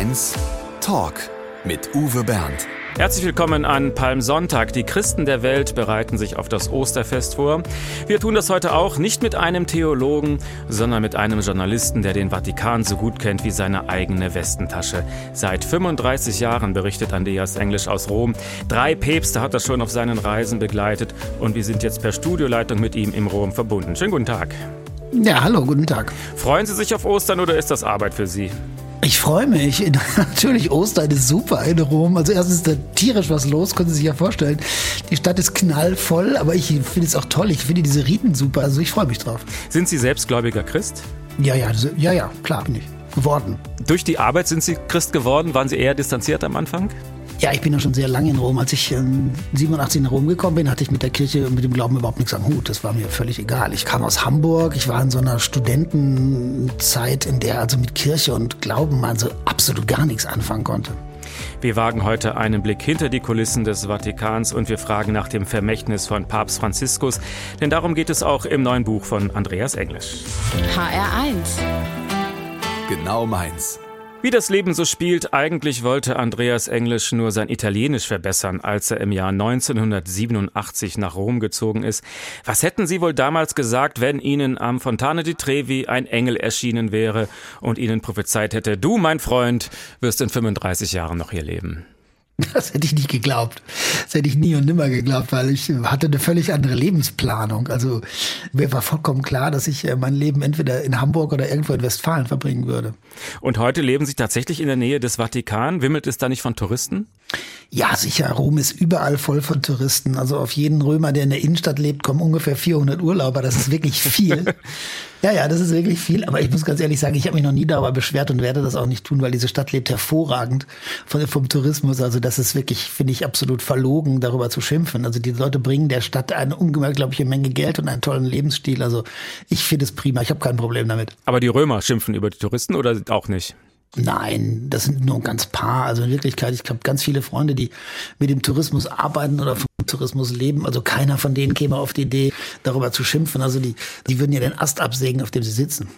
Mainz Talk mit Uwe Bernd. Herzlich willkommen an Palmsonntag. Die Christen der Welt bereiten sich auf das Osterfest vor. Wir tun das heute auch nicht mit einem Theologen, sondern mit einem Journalisten, der den Vatikan so gut kennt wie seine eigene Westentasche. Seit 35 Jahren berichtet Andreas Englisch aus Rom. Drei Päpste hat er schon auf seinen Reisen begleitet und wir sind jetzt per Studioleitung mit ihm im Rom verbunden. Schönen guten Tag. Ja, hallo, guten Tag. Freuen Sie sich auf Ostern oder ist das Arbeit für Sie? Ich freue mich. Natürlich, Ostern ist super in Rom. Also erstens ist da tierisch was los, können Sie sich ja vorstellen. Die Stadt ist knallvoll, aber ich finde es auch toll. Ich finde diese Riten super. Also ich freue mich drauf. Sind Sie selbstgläubiger Christ? Ja, ja, ja, ja, klar bin ich. Geworden. Durch die Arbeit sind Sie Christ geworden? Waren Sie eher distanziert am Anfang? Ja, ich bin ja schon sehr lange in Rom. Als ich ähm, 87 nach Rom gekommen bin, hatte ich mit der Kirche und mit dem Glauben überhaupt nichts am Hut. Das war mir völlig egal. Ich kam aus Hamburg, ich war in so einer Studentenzeit, in der also mit Kirche und Glauben man so absolut gar nichts anfangen konnte. Wir wagen heute einen Blick hinter die Kulissen des Vatikans und wir fragen nach dem Vermächtnis von Papst Franziskus, denn darum geht es auch im neuen Buch von Andreas Englisch. HR1 Genau meins. Wie das Leben so spielt, eigentlich wollte Andreas Englisch nur sein Italienisch verbessern, als er im Jahr 1987 nach Rom gezogen ist. Was hätten Sie wohl damals gesagt, wenn Ihnen am Fontane di Trevi ein Engel erschienen wäre und Ihnen prophezeit hätte, du, mein Freund, wirst in 35 Jahren noch hier leben? Das hätte ich nicht geglaubt. Das hätte ich nie und nimmer geglaubt, weil ich hatte eine völlig andere Lebensplanung. Also mir war vollkommen klar, dass ich äh, mein Leben entweder in Hamburg oder irgendwo in Westfalen verbringen würde. Und heute leben Sie tatsächlich in der Nähe des Vatikan? Wimmelt es da nicht von Touristen? Ja, sicher. Rom ist überall voll von Touristen. Also auf jeden Römer, der in der Innenstadt lebt, kommen ungefähr 400 Urlauber. Das ist wirklich viel. ja, ja, das ist wirklich viel. Aber ich muss ganz ehrlich sagen, ich habe mich noch nie darüber beschwert und werde das auch nicht tun, weil diese Stadt lebt hervorragend von, vom Tourismus. Also das ist wirklich, finde ich, absolut verlogen, darüber zu schimpfen. Also die Leute bringen der Stadt eine unglaubliche Menge Geld und einen tollen Lebensstil. Also ich finde es prima. Ich habe kein Problem damit. Aber die Römer schimpfen über die Touristen oder auch nicht? Nein, das sind nur ganz paar. Also in Wirklichkeit, ich habe ganz viele Freunde, die mit dem Tourismus arbeiten oder vom Tourismus leben. Also keiner von denen käme auf die Idee, darüber zu schimpfen. Also die, die würden ja den Ast absägen, auf dem sie sitzen.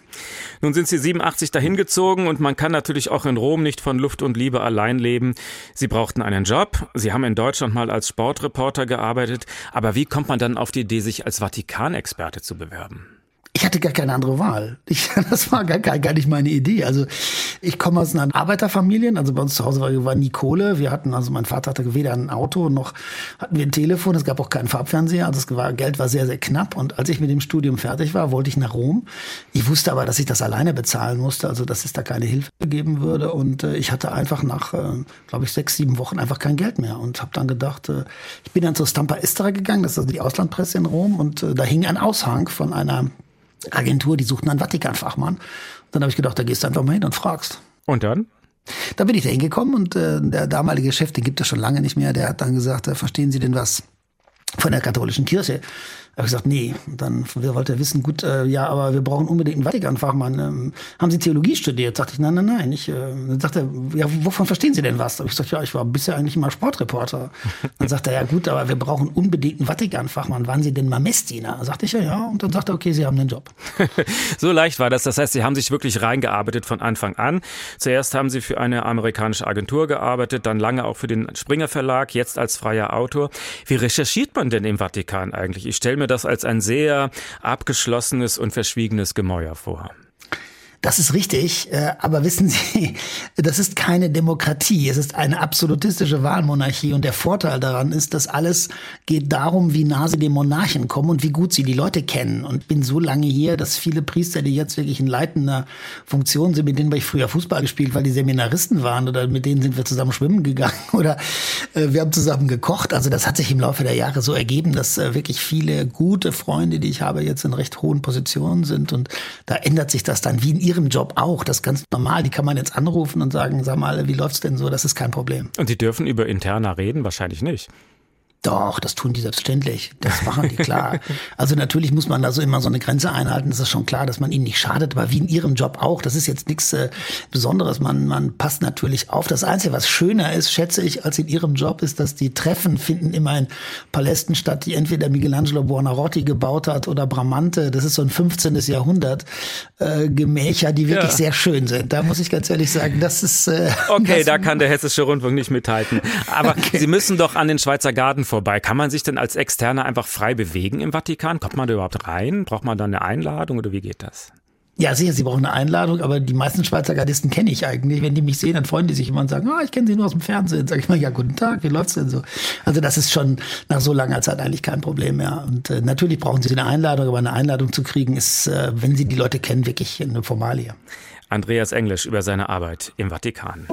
Nun sind Sie 87 dahin gezogen und man kann natürlich auch in Rom nicht von Luft und Liebe allein leben. Sie brauchten einen Job. Sie haben in Deutschland mal als Sportreporter gearbeitet. Aber wie kommt man dann auf die Idee, sich als Vatikanexperte zu bewerben? Ich hatte gar keine andere Wahl. Ich, das war gar, gar, gar nicht meine Idee. Also ich komme aus einer Arbeiterfamilie. Also bei uns zu Hause war, war nie Kohle. Wir hatten, also mein Vater hatte weder ein Auto noch hatten wir ein Telefon. Es gab auch keinen Farbfernseher. Also es war, Geld war sehr, sehr knapp. Und als ich mit dem Studium fertig war, wollte ich nach Rom. Ich wusste aber, dass ich das alleine bezahlen musste. Also dass es da keine Hilfe geben würde. Und äh, ich hatte einfach nach, äh, glaube ich, sechs, sieben Wochen einfach kein Geld mehr. Und habe dann gedacht, äh, ich bin dann zur Stampa Estera gegangen. Das ist also die Auslandpresse in Rom. Und äh, da hing ein Aushang von einer Agentur, die suchten einen Vatikanfachmann. Dann habe ich gedacht, da gehst du einfach mal hin und fragst. Und dann? Da bin ich da hingekommen und äh, der damalige Chef, den gibt es schon lange nicht mehr, der hat dann gesagt, äh, verstehen Sie denn was von der katholischen Kirche? Habe ich gesagt, nee. Und dann wollte er wissen, gut, äh, ja, aber wir brauchen unbedingt einen Vatikanfachmann. Ähm, haben Sie Theologie studiert? Sagte ich, nein, nein, nein. Ich, äh, dann sagte er, ja, wovon verstehen Sie denn was? Da habe ich gesagt, ja, ich war bisher eigentlich immer Sportreporter. Dann sagte er, ja gut, aber wir brauchen unbedingt einen Vatikanfachmann. Waren Sie denn mal Messdiener? Sagte ich, ja, ja. Und dann sagte er, okay, Sie haben den Job. so leicht war das. Das heißt, Sie haben sich wirklich reingearbeitet von Anfang an. Zuerst haben Sie für eine amerikanische Agentur gearbeitet, dann lange auch für den Springer Verlag, jetzt als freier Autor. Wie recherchiert man denn im Vatikan eigentlich? Ich stelle mir das als ein sehr abgeschlossenes und verschwiegenes Gemäuer vor. Das ist richtig, äh, aber wissen Sie, das ist keine Demokratie, es ist eine absolutistische Wahlmonarchie und der Vorteil daran ist, dass alles geht darum, wie nah sie dem Monarchen kommen und wie gut sie die Leute kennen. Und bin so lange hier, dass viele Priester, die jetzt wirklich in leitender Funktion sind, mit denen habe ich früher Fußball gespielt, weil die Seminaristen waren oder mit denen sind wir zusammen schwimmen gegangen oder äh, wir haben zusammen gekocht. Also das hat sich im Laufe der Jahre so ergeben, dass äh, wirklich viele gute Freunde, die ich habe, jetzt in recht hohen Positionen sind und da ändert sich das dann wie in ihrem Job auch. Das ist ganz normal. Die kann man jetzt anrufen und sagen, sag mal, wie läuft's denn so? Das ist kein Problem. Und Sie dürfen über Interna reden? Wahrscheinlich nicht. Doch, das tun die selbstverständlich. Das machen die klar. also natürlich muss man da so immer so eine Grenze einhalten. Das ist schon klar, dass man ihnen nicht schadet, aber wie in ihrem Job auch. Das ist jetzt nichts äh, Besonderes. Man, man passt natürlich auf. Das Einzige, was schöner ist, schätze ich, als in ihrem Job, ist, dass die Treffen finden immer in Palästen statt, die entweder Michelangelo Buonarroti gebaut hat oder Bramante. Das ist so ein 15. Jahrhundert äh, Gemächer, die wirklich ja. sehr schön sind. Da muss ich ganz ehrlich sagen, das ist. Äh, okay, das da kann der Hessische Rundfunk nicht mithalten. Aber okay. Sie müssen doch an den Schweizer Garten vorbei. Kann man sich denn als Externer einfach frei bewegen im Vatikan? Kommt man da überhaupt rein? Braucht man da eine Einladung oder wie geht das? Ja, sicher, sie brauchen eine Einladung, aber die meisten Schweizer Gardisten kenne ich eigentlich. Wenn die mich sehen, dann freuen die sich immer und sagen, ah, ich kenne sie nur aus dem Fernsehen. Sag ich mal, ja, guten Tag, wie läuft's denn so? Also das ist schon nach so langer Zeit eigentlich kein Problem mehr. Und äh, natürlich brauchen sie eine Einladung, aber eine Einladung zu kriegen ist, äh, wenn sie die Leute kennen, wirklich eine Formalie. Andreas Englisch über seine Arbeit im Vatikan.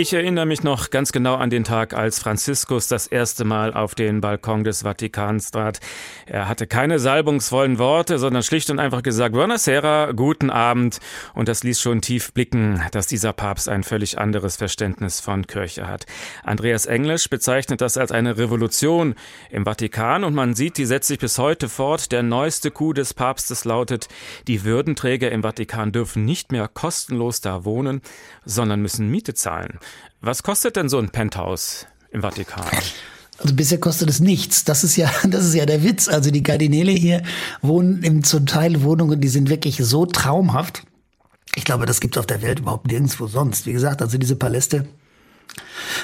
Ich erinnere mich noch ganz genau an den Tag, als Franziskus das erste Mal auf den Balkon des Vatikans trat. Er hatte keine salbungsvollen Worte, sondern schlicht und einfach gesagt, Buonasera, guten Abend. Und das ließ schon tief blicken, dass dieser Papst ein völlig anderes Verständnis von Kirche hat. Andreas Englisch bezeichnet das als eine Revolution im Vatikan und man sieht, die setzt sich bis heute fort. Der neueste Coup des Papstes lautet, die Würdenträger im Vatikan dürfen nicht mehr kostenlos da wohnen, sondern müssen Miete zahlen. Was kostet denn so ein Penthouse im Vatikan? Also bisher kostet es nichts. Das ist ja, das ist ja der Witz. Also die Kardinäle hier wohnen im zum Teil Wohnungen, die sind wirklich so traumhaft. Ich glaube, das gibt es auf der Welt überhaupt nirgendwo sonst. Wie gesagt, also diese Paläste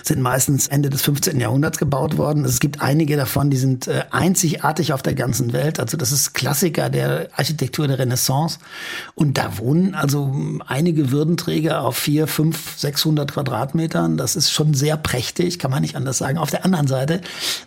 sind meistens Ende des 15. Jahrhunderts gebaut worden. Es gibt einige davon, die sind äh, einzigartig auf der ganzen Welt. Also das ist Klassiker der Architektur der Renaissance. Und da wohnen also einige Würdenträger auf vier, fünf, 600 Quadratmetern. Das ist schon sehr prächtig, kann man nicht anders sagen. Auf der anderen Seite,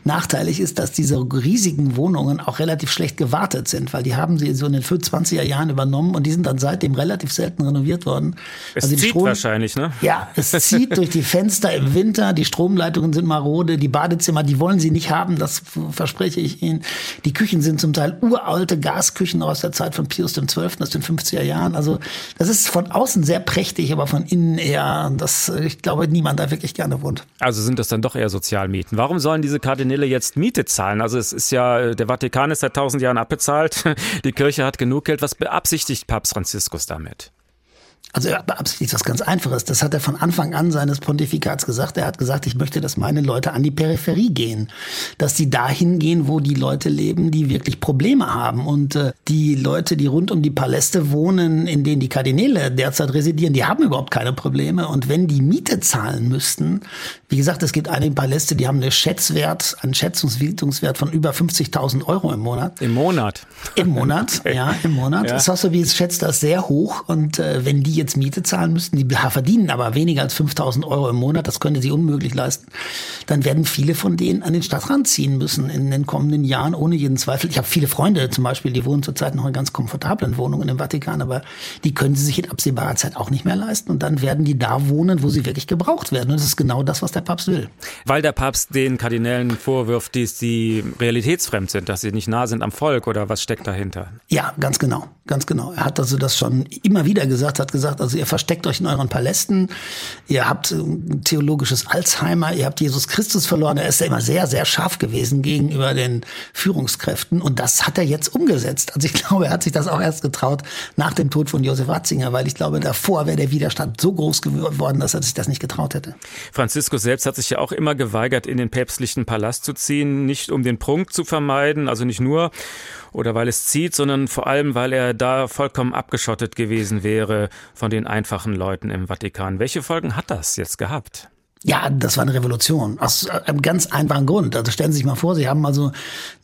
nachteilig ist, dass diese riesigen Wohnungen auch relativ schlecht gewartet sind, weil die haben sie so in den 20er Jahren übernommen und die sind dann seitdem relativ selten renoviert worden. Es also zieht Strom, wahrscheinlich, ne? Ja, es zieht durch die Fenster im Winter, die Stromleitungen sind marode, die Badezimmer, die wollen sie nicht haben, das verspreche ich Ihnen. Die Küchen sind zum Teil uralte Gasküchen aus der Zeit von Pius XII. aus den 50er Jahren. Also das ist von außen sehr prächtig, aber von innen eher, das, ich glaube, niemand da wirklich gerne wohnt. Also sind das dann doch eher Sozialmieten. Warum sollen diese Kardinäle jetzt Miete zahlen? Also es ist ja, der Vatikan ist seit tausend Jahren abbezahlt, die Kirche hat genug Geld. Was beabsichtigt Papst Franziskus damit? Also beabsichtigt was ganz Einfaches. Das hat er von Anfang an seines Pontifikats gesagt. Er hat gesagt, ich möchte, dass meine Leute an die Peripherie gehen. Dass sie dahin gehen, wo die Leute leben, die wirklich Probleme haben. Und äh, die Leute, die rund um die Paläste wohnen, in denen die Kardinäle derzeit residieren, die haben überhaupt keine Probleme. Und wenn die Miete zahlen müssten, wie gesagt, es gibt einige Paläste, die haben einen Schätzwert, einen Schätzungswiltungswert von über 50.000 Euro im Monat. Im Monat? Im Monat, okay. ja, im Monat. Ja. Es schätzt das sehr hoch. Und äh, wenn die jetzt Miete zahlen müssten, die verdienen aber weniger als 5000 Euro im Monat, das können sie unmöglich leisten, dann werden viele von denen an den Stadtrand ziehen müssen in den kommenden Jahren, ohne jeden Zweifel. Ich habe viele Freunde zum Beispiel, die wohnen zurzeit noch in ganz komfortablen Wohnungen im Vatikan, aber die können sie sich in absehbarer Zeit auch nicht mehr leisten. Und dann werden die da wohnen, wo sie wirklich gebraucht werden. Und das ist genau das, was der Papst will. Weil der Papst den Kardinälen vorwirft, dass sie realitätsfremd sind, dass sie nicht nah sind am Volk oder was steckt dahinter? Ja, ganz genau, ganz genau. Er hat also das schon immer wieder gesagt, hat gesagt, also ihr versteckt euch in euren Palästen, ihr habt theologisches Alzheimer, ihr habt Jesus Christus verloren. Er ist ja immer sehr, sehr scharf gewesen gegenüber den Führungskräften und das hat er jetzt umgesetzt. Also ich glaube, er hat sich das auch erst getraut nach dem Tod von Josef Ratzinger, weil ich glaube, davor wäre der Widerstand so groß geworden, dass er sich das nicht getraut hätte. Franziskus selbst hat sich ja auch immer geweigert, in den päpstlichen Palast zu ziehen, nicht um den Prunk zu vermeiden, also nicht nur oder weil es zieht, sondern vor allem, weil er da vollkommen abgeschottet gewesen wäre von den einfachen Leuten im Vatikan. Welche Folgen hat das jetzt gehabt? Ja, das war eine Revolution. Aus einem ganz einfachen Grund. Also stellen Sie sich mal vor, Sie haben also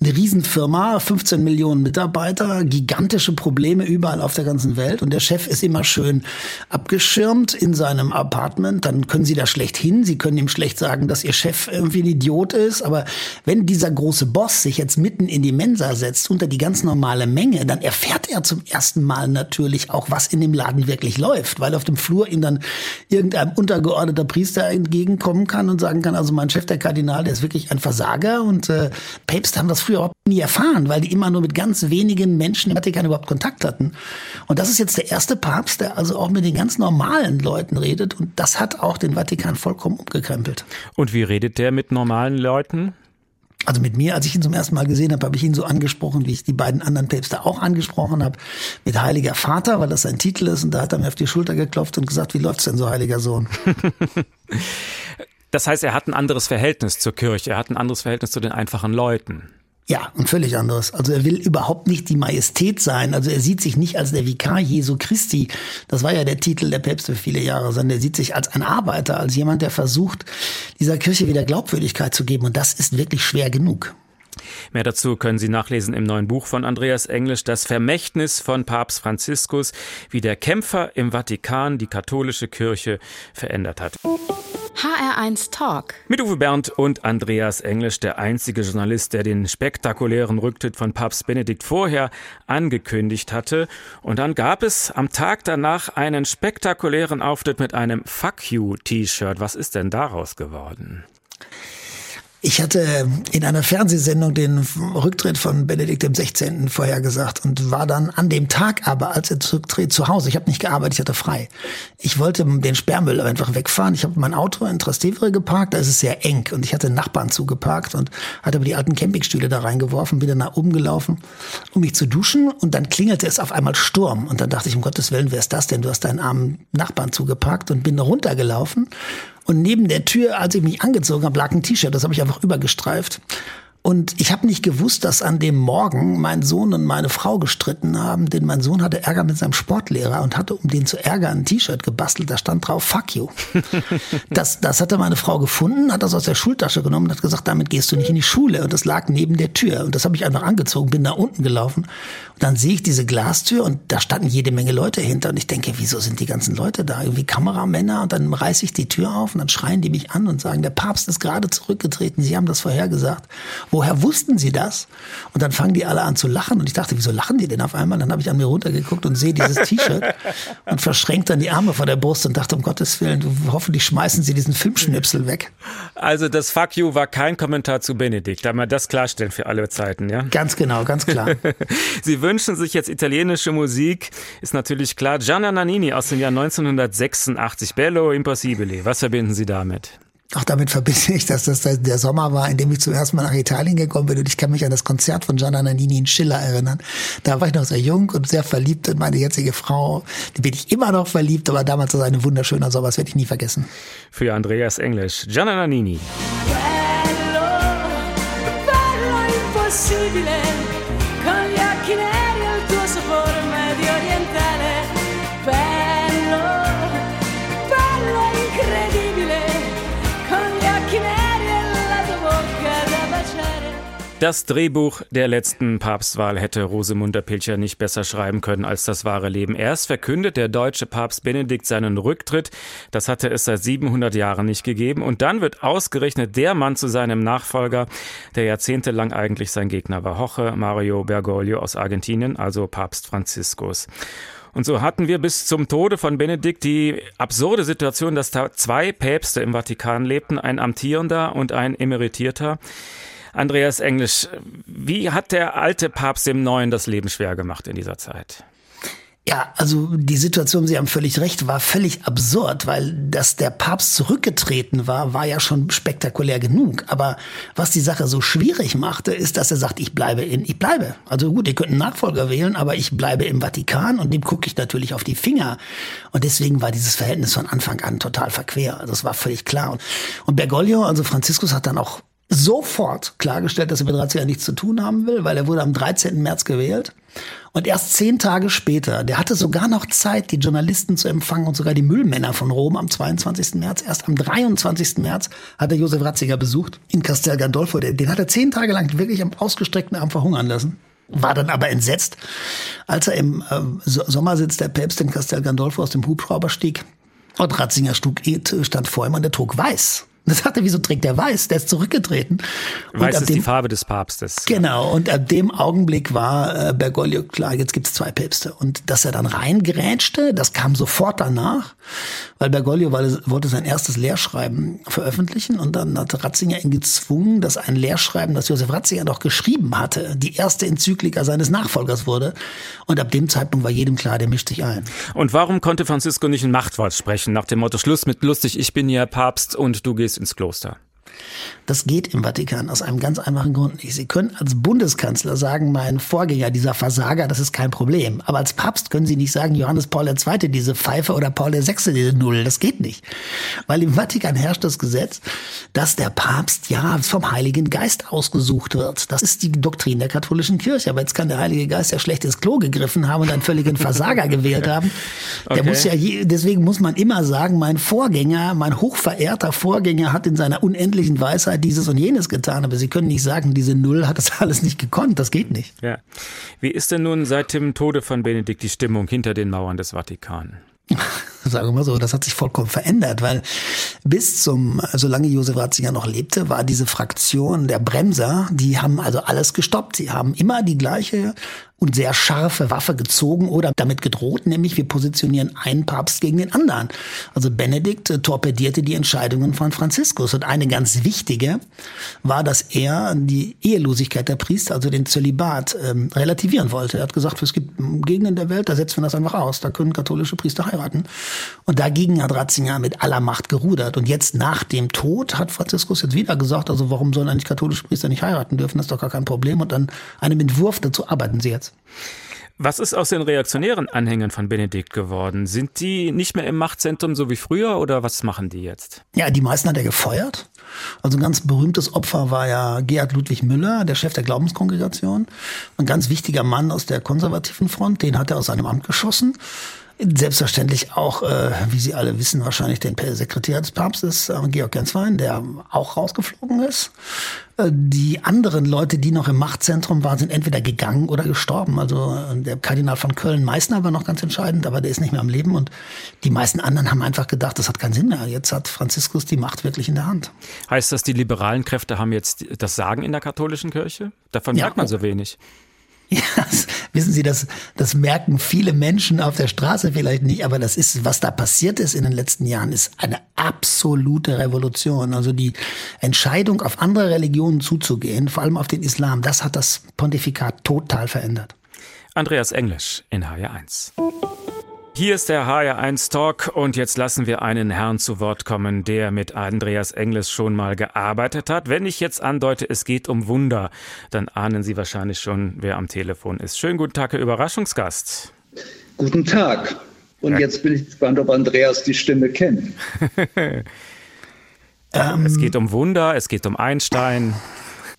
eine Riesenfirma, 15 Millionen Mitarbeiter, gigantische Probleme überall auf der ganzen Welt und der Chef ist immer schön abgeschirmt in seinem Apartment. Dann können Sie da schlecht hin. Sie können ihm schlecht sagen, dass Ihr Chef irgendwie ein Idiot ist. Aber wenn dieser große Boss sich jetzt mitten in die Mensa setzt, unter die ganz normale Menge, dann erfährt er zum ersten Mal natürlich auch, was in dem Laden wirklich läuft, weil auf dem Flur ihm dann irgendein untergeordneter Priester entgegen entgegenkommen kann und sagen kann, also mein Chef, der Kardinal, der ist wirklich ein Versager und äh, Päpste haben das früher überhaupt nie erfahren, weil die immer nur mit ganz wenigen Menschen im Vatikan überhaupt Kontakt hatten. Und das ist jetzt der erste Papst, der also auch mit den ganz normalen Leuten redet und das hat auch den Vatikan vollkommen umgekrempelt. Und wie redet der mit normalen Leuten? Also mit mir, als ich ihn zum ersten Mal gesehen habe, habe ich ihn so angesprochen, wie ich die beiden anderen Päpste auch angesprochen habe, mit Heiliger Vater, weil das sein Titel ist. Und da hat er mir auf die Schulter geklopft und gesagt, wie läuft's denn so, Heiliger Sohn? das heißt, er hat ein anderes Verhältnis zur Kirche, er hat ein anderes Verhältnis zu den einfachen Leuten. Ja, ein völlig anderes. Also er will überhaupt nicht die Majestät sein. Also er sieht sich nicht als der Vikar Jesu Christi. Das war ja der Titel der Päpste für viele Jahre, sondern er sieht sich als ein Arbeiter, als jemand, der versucht, dieser Kirche wieder Glaubwürdigkeit zu geben. Und das ist wirklich schwer genug. Mehr dazu können Sie nachlesen im neuen Buch von Andreas Englisch, Das Vermächtnis von Papst Franziskus, wie der Kämpfer im Vatikan die katholische Kirche verändert hat. HR1 Talk. Mit Uwe Bernd und Andreas Englisch, der einzige Journalist, der den spektakulären Rücktritt von Papst Benedikt vorher angekündigt hatte. Und dann gab es am Tag danach einen spektakulären Auftritt mit einem Fuck You T-Shirt. Was ist denn daraus geworden? Ich hatte in einer Fernsehsendung den Rücktritt von Benedikt XVI. vorhergesagt und war dann an dem Tag aber, als er zurücktritt, zu Hause. Ich habe nicht gearbeitet, ich hatte frei. Ich wollte den Sperrmüll einfach wegfahren. Ich habe mein Auto in Trastevere geparkt, da ist es sehr eng und ich hatte Nachbarn zugeparkt und hatte aber die alten Campingstühle da reingeworfen, bin dann nach oben gelaufen, um mich zu duschen und dann klingelte es auf einmal Sturm und dann dachte ich, um Gottes Willen, wer ist das denn? Du hast deinen armen Nachbarn zugeparkt und bin runtergelaufen und neben der Tür, als ich mich angezogen habe, lag ein T-Shirt. Das habe ich einfach übergestreift. Und ich habe nicht gewusst, dass an dem Morgen mein Sohn und meine Frau gestritten haben, denn mein Sohn hatte Ärger mit seinem Sportlehrer und hatte, um den zu ärgern, ein T-Shirt gebastelt, da stand drauf, fuck you. das, das hatte meine Frau gefunden, hat das aus der Schultasche genommen und hat gesagt, damit gehst du nicht in die Schule. Und das lag neben der Tür. Und das habe ich einfach angezogen, bin da unten gelaufen. Und dann sehe ich diese Glastür und da standen jede Menge Leute hinter. Und ich denke, wieso sind die ganzen Leute da? Irgendwie Kameramänner. Und dann reiße ich die Tür auf und dann schreien die mich an und sagen, der Papst ist gerade zurückgetreten. Sie haben das vorhergesagt. Woher wussten Sie das? Und dann fangen die alle an zu lachen und ich dachte, wieso lachen die denn auf einmal? Dann habe ich an mir runtergeguckt und sehe dieses T-Shirt und verschränkt dann die Arme vor der Brust und dachte, um Gottes Willen, hoffentlich schmeißen Sie diesen Filmschnipsel weg. Also das Fuck you war kein Kommentar zu Benedikt, da wir das klarstellen für alle Zeiten, ja? Ganz genau, ganz klar. Sie wünschen sich jetzt italienische Musik, ist natürlich klar. Gianna Nannini aus dem Jahr 1986, Bello Impossibile. Was verbinden Sie damit? Auch damit verbinde ich, dass das der Sommer war, in dem ich zum ersten Mal nach Italien gekommen bin. Und ich kann mich an das Konzert von Gianna Nannini in Schiller erinnern. Da war ich noch sehr jung und sehr verliebt in meine jetzige Frau. Die bin ich immer noch verliebt, aber damals war es ein wunderschöner Sommer. Das werde ich nie vergessen. Für Andreas Englisch, Gianna Nannini. Bello, Das Drehbuch der letzten Papstwahl hätte Rosemunde Pilcher nicht besser schreiben können als das wahre Leben. Erst verkündet der deutsche Papst Benedikt seinen Rücktritt. Das hatte es seit 700 Jahren nicht gegeben. Und dann wird ausgerechnet der Mann zu seinem Nachfolger, der jahrzehntelang eigentlich sein Gegner war. Hoche Mario Bergoglio aus Argentinien, also Papst Franziskus. Und so hatten wir bis zum Tode von Benedikt die absurde Situation, dass da zwei Päpste im Vatikan lebten, ein amtierender und ein emeritierter. Andreas Englisch, wie hat der alte Papst dem Neuen das Leben schwer gemacht in dieser Zeit? Ja, also die Situation, Sie haben völlig recht, war völlig absurd, weil dass der Papst zurückgetreten war, war ja schon spektakulär genug. Aber was die Sache so schwierig machte, ist, dass er sagt, ich bleibe in, ich bleibe. Also gut, ihr könnt einen Nachfolger wählen, aber ich bleibe im Vatikan und dem gucke ich natürlich auf die Finger. Und deswegen war dieses Verhältnis von Anfang an total verquer. Also es war völlig klar. Und Bergoglio, also Franziskus, hat dann auch sofort klargestellt, dass er mit Ratzinger nichts zu tun haben will, weil er wurde am 13. März gewählt. Und erst zehn Tage später, der hatte sogar noch Zeit, die Journalisten zu empfangen und sogar die Müllmänner von Rom am 22. März. Erst am 23. März hat er Josef Ratzinger besucht in Castel Gandolfo. Den hat er zehn Tage lang wirklich am ausgestreckten Arm verhungern lassen. War dann aber entsetzt, als er im äh, Sommersitz der Päpst in Castel Gandolfo aus dem Hubschrauber stieg. Und Ratzinger stand vor ihm und der trug weiß. Das sagt er, wieso trägt der weiß? Der ist zurückgetreten. Weiß ist dem, die Farbe des Papstes. Genau. Und ab dem Augenblick war äh, Bergoglio klar, jetzt gibt's zwei Päpste. Und dass er dann reingerätschte, das kam sofort danach, weil Bergoglio wollte sein erstes Lehrschreiben veröffentlichen und dann hat Ratzinger ihn gezwungen, dass ein Lehrschreiben, das Josef Ratzinger doch geschrieben hatte, die erste Enzyklika seines Nachfolgers wurde. Und ab dem Zeitpunkt war jedem klar, der mischt sich ein. Und warum konnte Francisco nicht ein Machtwort sprechen, nach dem Motto Schluss mit lustig, ich bin ja Papst und du gehst ins Kloster? Das geht im Vatikan aus einem ganz einfachen Grund nicht. Sie können als Bundeskanzler sagen, mein Vorgänger, dieser Versager, das ist kein Problem. Aber als Papst können Sie nicht sagen, Johannes Paul II. diese Pfeife oder Paul VI. diese Null. Das geht nicht. Weil im Vatikan herrscht das Gesetz, dass der Papst ja vom Heiligen Geist ausgesucht wird. Das ist die Doktrin der katholischen Kirche. Aber jetzt kann der Heilige Geist ja schlecht ins Klo gegriffen haben und einen völligen Versager gewählt haben. Der okay. muss ja, je, deswegen muss man immer sagen, mein Vorgänger, mein hochverehrter Vorgänger hat in seiner unendlichen Weisheit dieses und jenes getan. Aber Sie können nicht sagen, diese Null hat das alles nicht gekonnt. Das geht nicht. Ja. Wie ist denn nun seit dem Tode von Benedikt die Stimmung hinter den Mauern des Vatikan? Sagen wir mal so, das hat sich vollkommen verändert, weil bis zum, solange Josef Ratzinger noch lebte, war diese Fraktion der Bremser, die haben also alles gestoppt. Sie haben immer die gleiche und sehr scharfe Waffe gezogen oder damit gedroht, nämlich wir positionieren einen Papst gegen den anderen. Also Benedikt äh, torpedierte die Entscheidungen von Franziskus. Und eine ganz wichtige war, dass er die Ehelosigkeit der Priester, also den Zölibat, ähm, relativieren wollte. Er hat gesagt, es gibt Gegenden der Welt, da setzen wir das einfach aus. Da können katholische Priester heiraten. Und dagegen hat Ratzinger mit aller Macht gerudert. Und jetzt nach dem Tod hat Franziskus jetzt wieder gesagt, also warum sollen eigentlich katholische Priester nicht heiraten dürfen? Das ist doch gar kein Problem. Und an einem Entwurf dazu arbeiten sie jetzt. Was ist aus den reaktionären Anhängern von Benedikt geworden? Sind die nicht mehr im Machtzentrum so wie früher oder was machen die jetzt? Ja, die meisten hat er gefeuert. Also ein ganz berühmtes Opfer war ja Gerhard Ludwig Müller, der Chef der Glaubenskongregation. Ein ganz wichtiger Mann aus der konservativen Front, den hat er aus seinem Amt geschossen. Selbstverständlich auch, äh, wie Sie alle wissen, wahrscheinlich den Sekretär des Papstes, äh, Georg Genswein, der auch rausgeflogen ist. Äh, die anderen Leute, die noch im Machtzentrum waren, sind entweder gegangen oder gestorben. Also äh, der Kardinal von Köln, Meißner, war noch ganz entscheidend, aber der ist nicht mehr am Leben. Und die meisten anderen haben einfach gedacht, das hat keinen Sinn mehr. Jetzt hat Franziskus die Macht wirklich in der Hand. Heißt das, die liberalen Kräfte haben jetzt das Sagen in der katholischen Kirche? Davon ja, merkt man so wenig. Ja, das, wissen Sie, das, das merken viele Menschen auf der Straße vielleicht nicht, aber das ist, was da passiert ist in den letzten Jahren, ist eine absolute Revolution. Also die Entscheidung, auf andere Religionen zuzugehen, vor allem auf den Islam, das hat das Pontifikat total verändert. Andreas Englisch in HR1. Hier ist der HR1 Talk und jetzt lassen wir einen Herrn zu Wort kommen, der mit Andreas Engles schon mal gearbeitet hat. Wenn ich jetzt andeute, es geht um Wunder, dann ahnen Sie wahrscheinlich schon, wer am Telefon ist. Schönen guten Tag, Herr Überraschungsgast. Guten Tag. Und ja. jetzt bin ich gespannt, ob Andreas die Stimme kennt. es geht um Wunder, es geht um Einstein.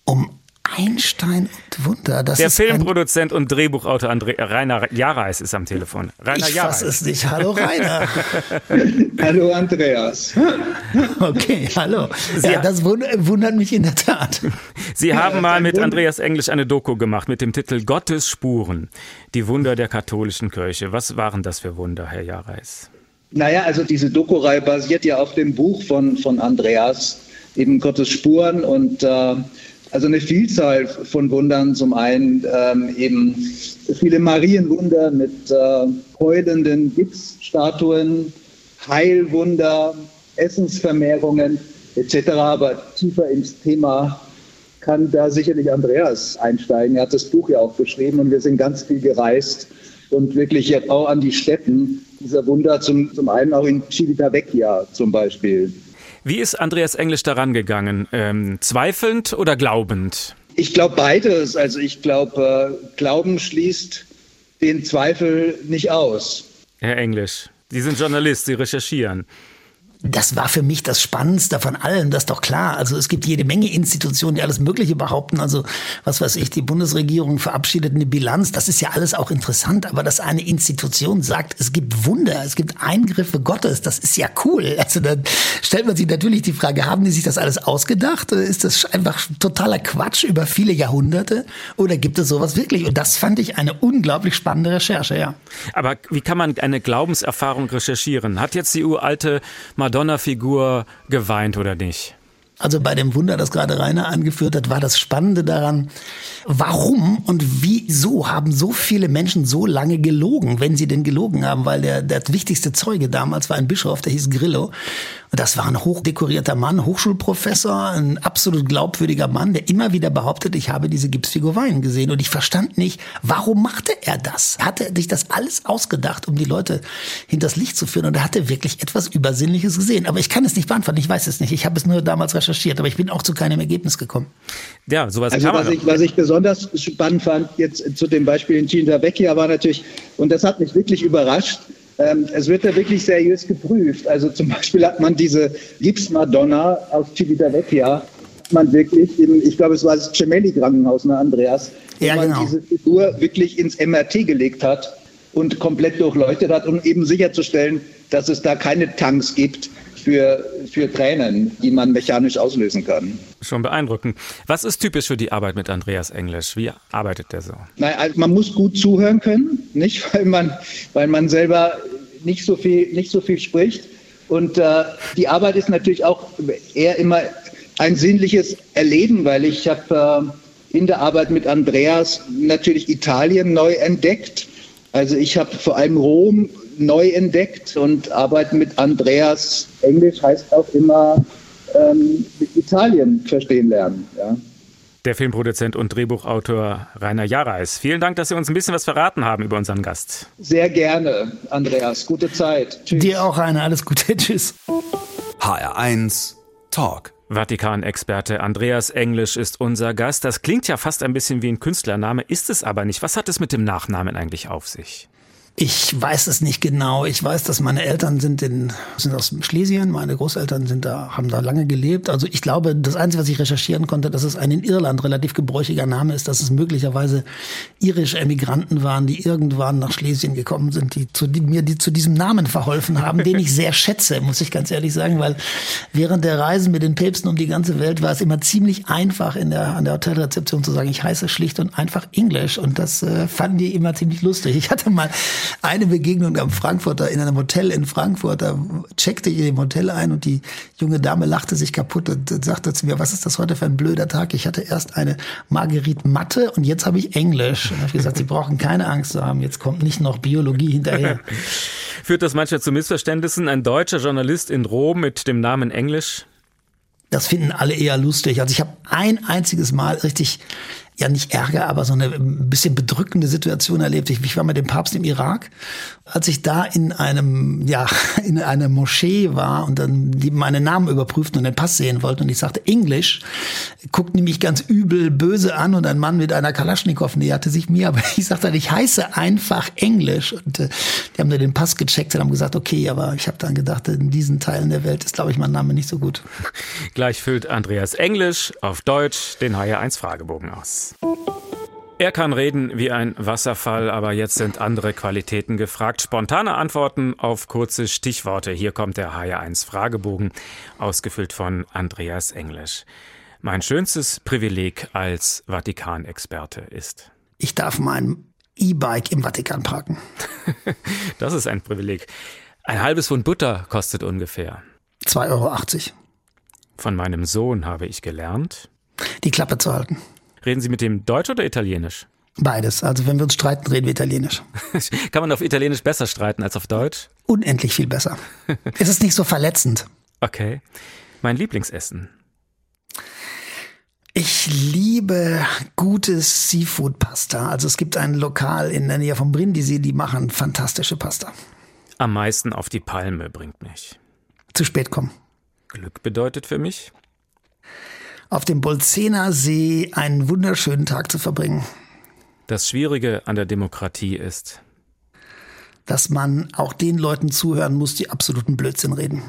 Um Einstein und Wunder. Das Der Filmproduzent und Drehbuchautor André, Rainer Jareis ist am Telefon. Rainer ich fasse es nicht. Hallo Rainer. hallo Andreas. okay, hallo. Sie ja, das wundert mich in der Tat. Sie haben mal mit Andreas Englisch eine Doku gemacht mit dem Titel Gottes Spuren. Die Wunder der katholischen Kirche. Was waren das für Wunder, Herr Jareis? Naja, also diese Doku-Reihe basiert ja auf dem Buch von, von Andreas, eben Gottes Spuren und äh, also eine Vielzahl von Wundern. Zum einen ähm, eben viele Marienwunder mit äh, heulenden Gipsstatuen, Heilwunder, Essensvermehrungen etc. Aber tiefer ins Thema kann da sicherlich Andreas einsteigen. Er hat das Buch ja auch geschrieben und wir sind ganz viel gereist und wirklich jetzt auch an die Städten dieser Wunder, zum, zum einen auch in Civitavecchia zum Beispiel. Wie ist Andreas Englisch daran gegangen? Ähm, zweifelnd oder glaubend? Ich glaube beides. Also ich glaube, äh, Glauben schließt den Zweifel nicht aus. Herr Englisch, Sie sind Journalist, Sie recherchieren das war für mich das Spannendste von allem, das ist doch klar. Also es gibt jede Menge Institutionen, die alles Mögliche behaupten. Also was weiß ich, die Bundesregierung verabschiedet eine Bilanz, das ist ja alles auch interessant. Aber dass eine Institution sagt, es gibt Wunder, es gibt Eingriffe Gottes, das ist ja cool. Also dann stellt man sich natürlich die Frage, haben die sich das alles ausgedacht? Ist das einfach totaler Quatsch über viele Jahrhunderte? Oder gibt es sowas wirklich? Und das fand ich eine unglaublich spannende Recherche, ja. Aber wie kann man eine Glaubenserfahrung recherchieren? Hat jetzt die uralte Madonna Madonna-Figur geweint oder nicht? Also bei dem Wunder, das gerade Rainer angeführt hat, war das Spannende daran, warum und wieso haben so viele Menschen so lange gelogen, wenn sie denn gelogen haben, weil der, der wichtigste Zeuge damals war ein Bischof, der hieß Grillo. Und das war ein hochdekorierter Mann, Hochschulprofessor, ein absolut glaubwürdiger Mann, der immer wieder behauptet, ich habe diese Gipsfigur Wein gesehen. Und ich verstand nicht, warum machte er das? Hatte er sich das alles ausgedacht, um die Leute hinters Licht zu führen? Und er hatte wirklich etwas Übersinnliches gesehen. Aber ich kann es nicht beantworten, ich weiß es nicht. Ich habe es nur damals recherchiert recherchiert, aber ich bin auch zu keinem Ergebnis gekommen. Ja, sowas also kann was man ich, was ich besonders spannend fand jetzt zu dem Beispiel in Vecchia war natürlich, und das hat mich wirklich überrascht, ähm, es wird da wirklich seriös geprüft. Also zum Beispiel hat man diese Gipsmadonna aus Civita Vecchia, hat man wirklich, im, ich glaube es war das Gemelli-Krankenhaus, ne Andreas, wo Ja, man genau. diese Figur wirklich ins MRT gelegt hat und komplett durchleuchtet hat, um eben sicherzustellen, dass es da keine Tanks gibt für, für Tränen, die man mechanisch auslösen kann. schon beeindruckend. Was ist typisch für die Arbeit mit Andreas Englisch? Wie arbeitet der so? Nein, also man muss gut zuhören können, nicht, weil man, weil man selber nicht so viel, nicht so viel spricht. Und äh, die Arbeit ist natürlich auch eher immer ein sinnliches Erleben, weil ich habe äh, in der Arbeit mit Andreas natürlich Italien neu entdeckt. Also ich habe vor allem Rom neu entdeckt und Arbeit mit Andreas Englisch heißt auch immer ähm, Italien verstehen lernen. Ja. Der Filmproduzent und Drehbuchautor Rainer Jareis. Vielen Dank, dass Sie uns ein bisschen was verraten haben über unseren Gast. Sehr gerne, Andreas. Gute Zeit. Tschüss. Dir auch eine, alles Gute, tschüss. HR1 Talk. Vatikan-Experte Andreas Englisch ist unser Gast. Das klingt ja fast ein bisschen wie ein Künstlername, ist es aber nicht. Was hat es mit dem Nachnamen eigentlich auf sich? Ich weiß es nicht genau. Ich weiß, dass meine Eltern sind in, sind aus Schlesien. Meine Großeltern sind da, haben da lange gelebt. Also ich glaube, das Einzige, was ich recherchieren konnte, dass es ein in Irland relativ gebräuchiger Name ist, dass es möglicherweise irische Emigranten waren, die irgendwann nach Schlesien gekommen sind, die, zu, die mir die zu diesem Namen verholfen haben, den ich sehr schätze, muss ich ganz ehrlich sagen, weil während der Reisen mit den Päpsten um die ganze Welt war es immer ziemlich einfach in der, an der Hotelrezeption zu sagen, ich heiße schlicht und einfach Englisch. Und das äh, fanden die immer ziemlich lustig. Ich hatte mal eine Begegnung am Frankfurter, in einem Hotel in Frankfurt, da checkte ich im Hotel ein und die junge Dame lachte sich kaputt und sagte zu mir, was ist das heute für ein blöder Tag? Ich hatte erst eine Marguerite Mathe und jetzt habe ich Englisch. Und habe ich gesagt, Sie brauchen keine Angst zu haben, jetzt kommt nicht noch Biologie hinterher. Führt das manchmal zu Missverständnissen? Ein deutscher Journalist in Rom mit dem Namen Englisch? Das finden alle eher lustig. Also ich habe ein einziges Mal richtig, ja nicht Ärger, aber so eine ein bisschen bedrückende Situation erlebt. Ich, ich war mit dem Papst im Irak, als ich da in einem, ja, in einer Moschee war und dann die meine Namen überprüften und den Pass sehen wollten und ich sagte Englisch, guckten mich ganz übel böse an und ein Mann mit einer Kalaschnikow näherte sich mir, aber ich sagte, ich heiße einfach Englisch und äh, die haben dann den Pass gecheckt und haben gesagt, okay, aber ich habe dann gedacht, in diesen Teilen der Welt ist, glaube ich, mein Name nicht so gut. Gleich füllt Andreas Englisch auf Deutsch den HR1 Fragebogen aus. Er kann reden wie ein Wasserfall, aber jetzt sind andere Qualitäten gefragt. Spontane Antworten auf kurze Stichworte. Hier kommt der HR1 Fragebogen, ausgefüllt von Andreas Englisch. Mein schönstes Privileg als Vatikanexperte ist. Ich darf mein E-Bike im Vatikan parken. Das ist ein Privileg. Ein halbes Pfund Butter kostet ungefähr. 2,80 Euro. Von meinem Sohn habe ich gelernt. Die Klappe zu halten. Reden Sie mit dem Deutsch oder Italienisch? Beides. Also wenn wir uns streiten, reden wir Italienisch. Kann man auf Italienisch besser streiten als auf Deutsch? Unendlich viel besser. es ist nicht so verletzend. Okay. Mein Lieblingsessen. Ich liebe gutes Seafood-Pasta. Also es gibt ein Lokal in der Nähe von Brindisi, die machen fantastische Pasta. Am meisten auf die Palme bringt mich. Zu spät kommen. Glück bedeutet für mich Auf dem Bolzener See einen wunderschönen Tag zu verbringen. Das Schwierige an der Demokratie ist, Dass man auch den Leuten zuhören muss, die absoluten Blödsinn reden.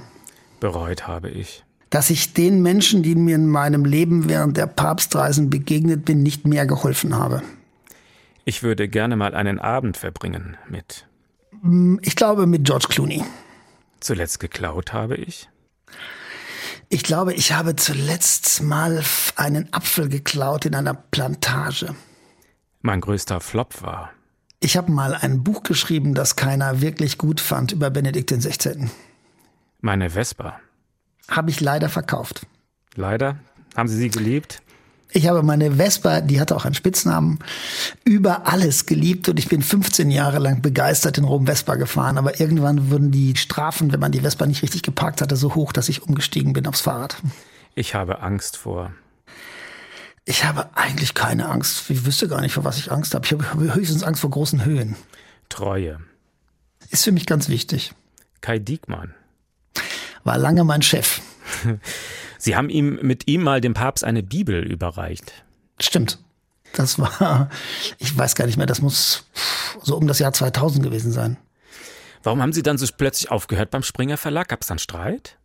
bereut habe ich. Dass ich den Menschen, die mir in meinem Leben während der Papstreisen begegnet bin, nicht mehr geholfen habe. Ich würde gerne mal einen Abend verbringen mit. Ich glaube mit George Clooney. Zuletzt geklaut habe ich. Ich glaube, ich habe zuletzt mal einen Apfel geklaut in einer Plantage. Mein größter Flop war. Ich habe mal ein Buch geschrieben, das keiner wirklich gut fand über Benedikt XVI. Meine Vespa. Habe ich leider verkauft. Leider. Haben Sie sie geliebt? Ich habe meine Vespa, die hatte auch einen Spitznamen, über alles geliebt und ich bin 15 Jahre lang begeistert in Rom Vespa gefahren. Aber irgendwann wurden die Strafen, wenn man die Vespa nicht richtig geparkt hatte, so hoch, dass ich umgestiegen bin aufs Fahrrad. Ich habe Angst vor. Ich habe eigentlich keine Angst. Ich wüsste gar nicht, vor was ich Angst habe. Ich habe höchstens Angst vor großen Höhen. Treue. Ist für mich ganz wichtig. Kai Diekmann. War lange mein Chef. Sie haben ihm mit ihm mal dem Papst eine Bibel überreicht. Stimmt. Das war, ich weiß gar nicht mehr, das muss so um das Jahr 2000 gewesen sein. Warum haben Sie dann so plötzlich aufgehört beim Springer Verlag? Gab es dann Streit?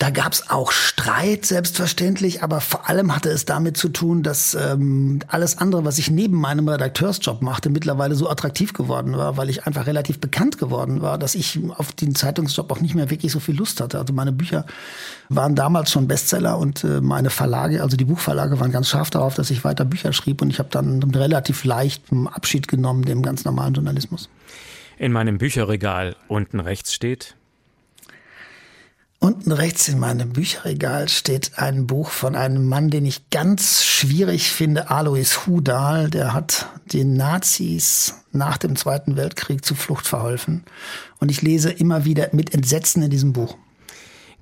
Da gab es auch Streit, selbstverständlich, aber vor allem hatte es damit zu tun, dass ähm, alles andere, was ich neben meinem Redakteursjob machte, mittlerweile so attraktiv geworden war, weil ich einfach relativ bekannt geworden war, dass ich auf den Zeitungsjob auch nicht mehr wirklich so viel Lust hatte. Also meine Bücher waren damals schon Bestseller und äh, meine Verlage, also die Buchverlage, waren ganz scharf darauf, dass ich weiter Bücher schrieb und ich habe dann relativ leicht Abschied genommen dem ganz normalen Journalismus. In meinem Bücherregal unten rechts steht Unten rechts in meinem Bücherregal steht ein Buch von einem Mann, den ich ganz schwierig finde, Alois Hudal. Der hat den Nazis nach dem Zweiten Weltkrieg zur Flucht verholfen. Und ich lese immer wieder mit Entsetzen in diesem Buch.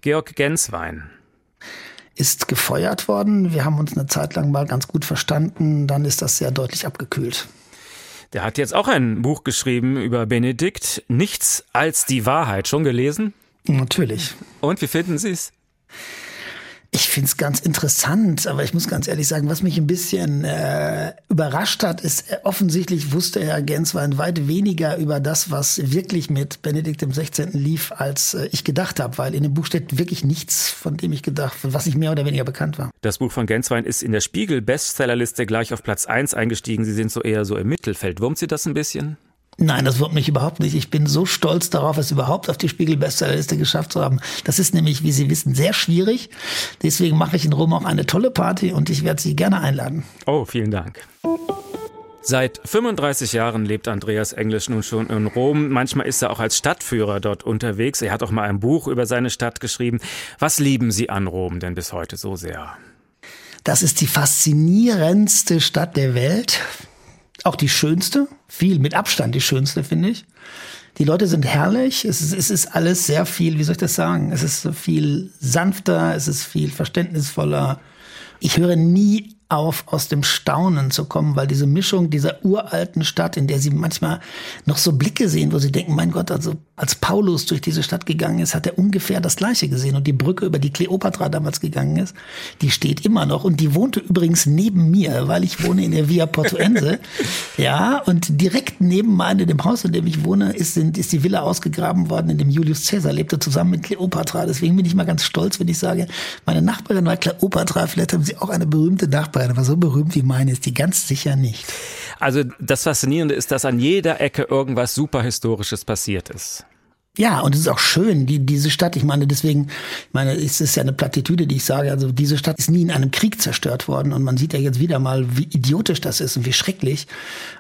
Georg Genswein ist gefeuert worden. Wir haben uns eine Zeit lang mal ganz gut verstanden. Dann ist das sehr deutlich abgekühlt. Der hat jetzt auch ein Buch geschrieben über Benedikt. Nichts als die Wahrheit. Schon gelesen? Natürlich. Und wie finden Sie es? Ich finde es ganz interessant, aber ich muss ganz ehrlich sagen, was mich ein bisschen äh, überrascht hat, ist, äh, offensichtlich wusste Herr Genswein weit weniger über das, was wirklich mit Benedikt XVI. lief, als äh, ich gedacht habe, weil in dem Buch steht wirklich nichts, von dem ich gedacht, was nicht mehr oder weniger bekannt war. Das Buch von Genswein ist in der Spiegel-Bestsellerliste gleich auf Platz 1 eingestiegen. Sie sind so eher so im Mittelfeld. Wurmt Sie das ein bisschen? Nein, das wird mich überhaupt nicht. Ich bin so stolz darauf, es überhaupt auf die Spiegel-Bestsellerliste geschafft zu haben. Das ist nämlich, wie Sie wissen, sehr schwierig. Deswegen mache ich in Rom auch eine tolle Party und ich werde Sie gerne einladen. Oh, vielen Dank. Seit 35 Jahren lebt Andreas Englisch nun schon in Rom. Manchmal ist er auch als Stadtführer dort unterwegs. Er hat auch mal ein Buch über seine Stadt geschrieben. Was lieben Sie an Rom denn bis heute so sehr? Das ist die faszinierendste Stadt der Welt. Auch die schönste, viel mit Abstand die schönste, finde ich. Die Leute sind herrlich. Es ist, es ist alles sehr viel, wie soll ich das sagen? Es ist viel sanfter, es ist viel verständnisvoller. Ich höre nie auf, aus dem Staunen zu kommen, weil diese Mischung dieser uralten Stadt, in der sie manchmal noch so Blicke sehen, wo sie denken, mein Gott, also als Paulus durch diese Stadt gegangen ist, hat er ungefähr das Gleiche gesehen. Und die Brücke, über die Kleopatra damals gegangen ist, die steht immer noch. Und die wohnte übrigens neben mir, weil ich wohne in der Via Portuense. ja, und direkt neben meinem, dem Haus, in dem ich wohne, ist, ist die Villa ausgegraben worden, in dem Julius Caesar lebte, zusammen mit Kleopatra. Deswegen bin ich mal ganz stolz, wenn ich sage, meine Nachbarin war Kleopatra. Vielleicht haben sie auch eine berühmte Nachbarin Nachbarin, aber so berühmt wie meine ist die ganz sicher nicht. Also das Faszinierende ist, dass an jeder Ecke irgendwas superhistorisches passiert ist. Ja, und es ist auch schön, die, diese Stadt, ich meine, deswegen, ich meine, es ist ja eine Plattitüde, die ich sage, also diese Stadt ist nie in einem Krieg zerstört worden und man sieht ja jetzt wieder mal, wie idiotisch das ist und wie schrecklich.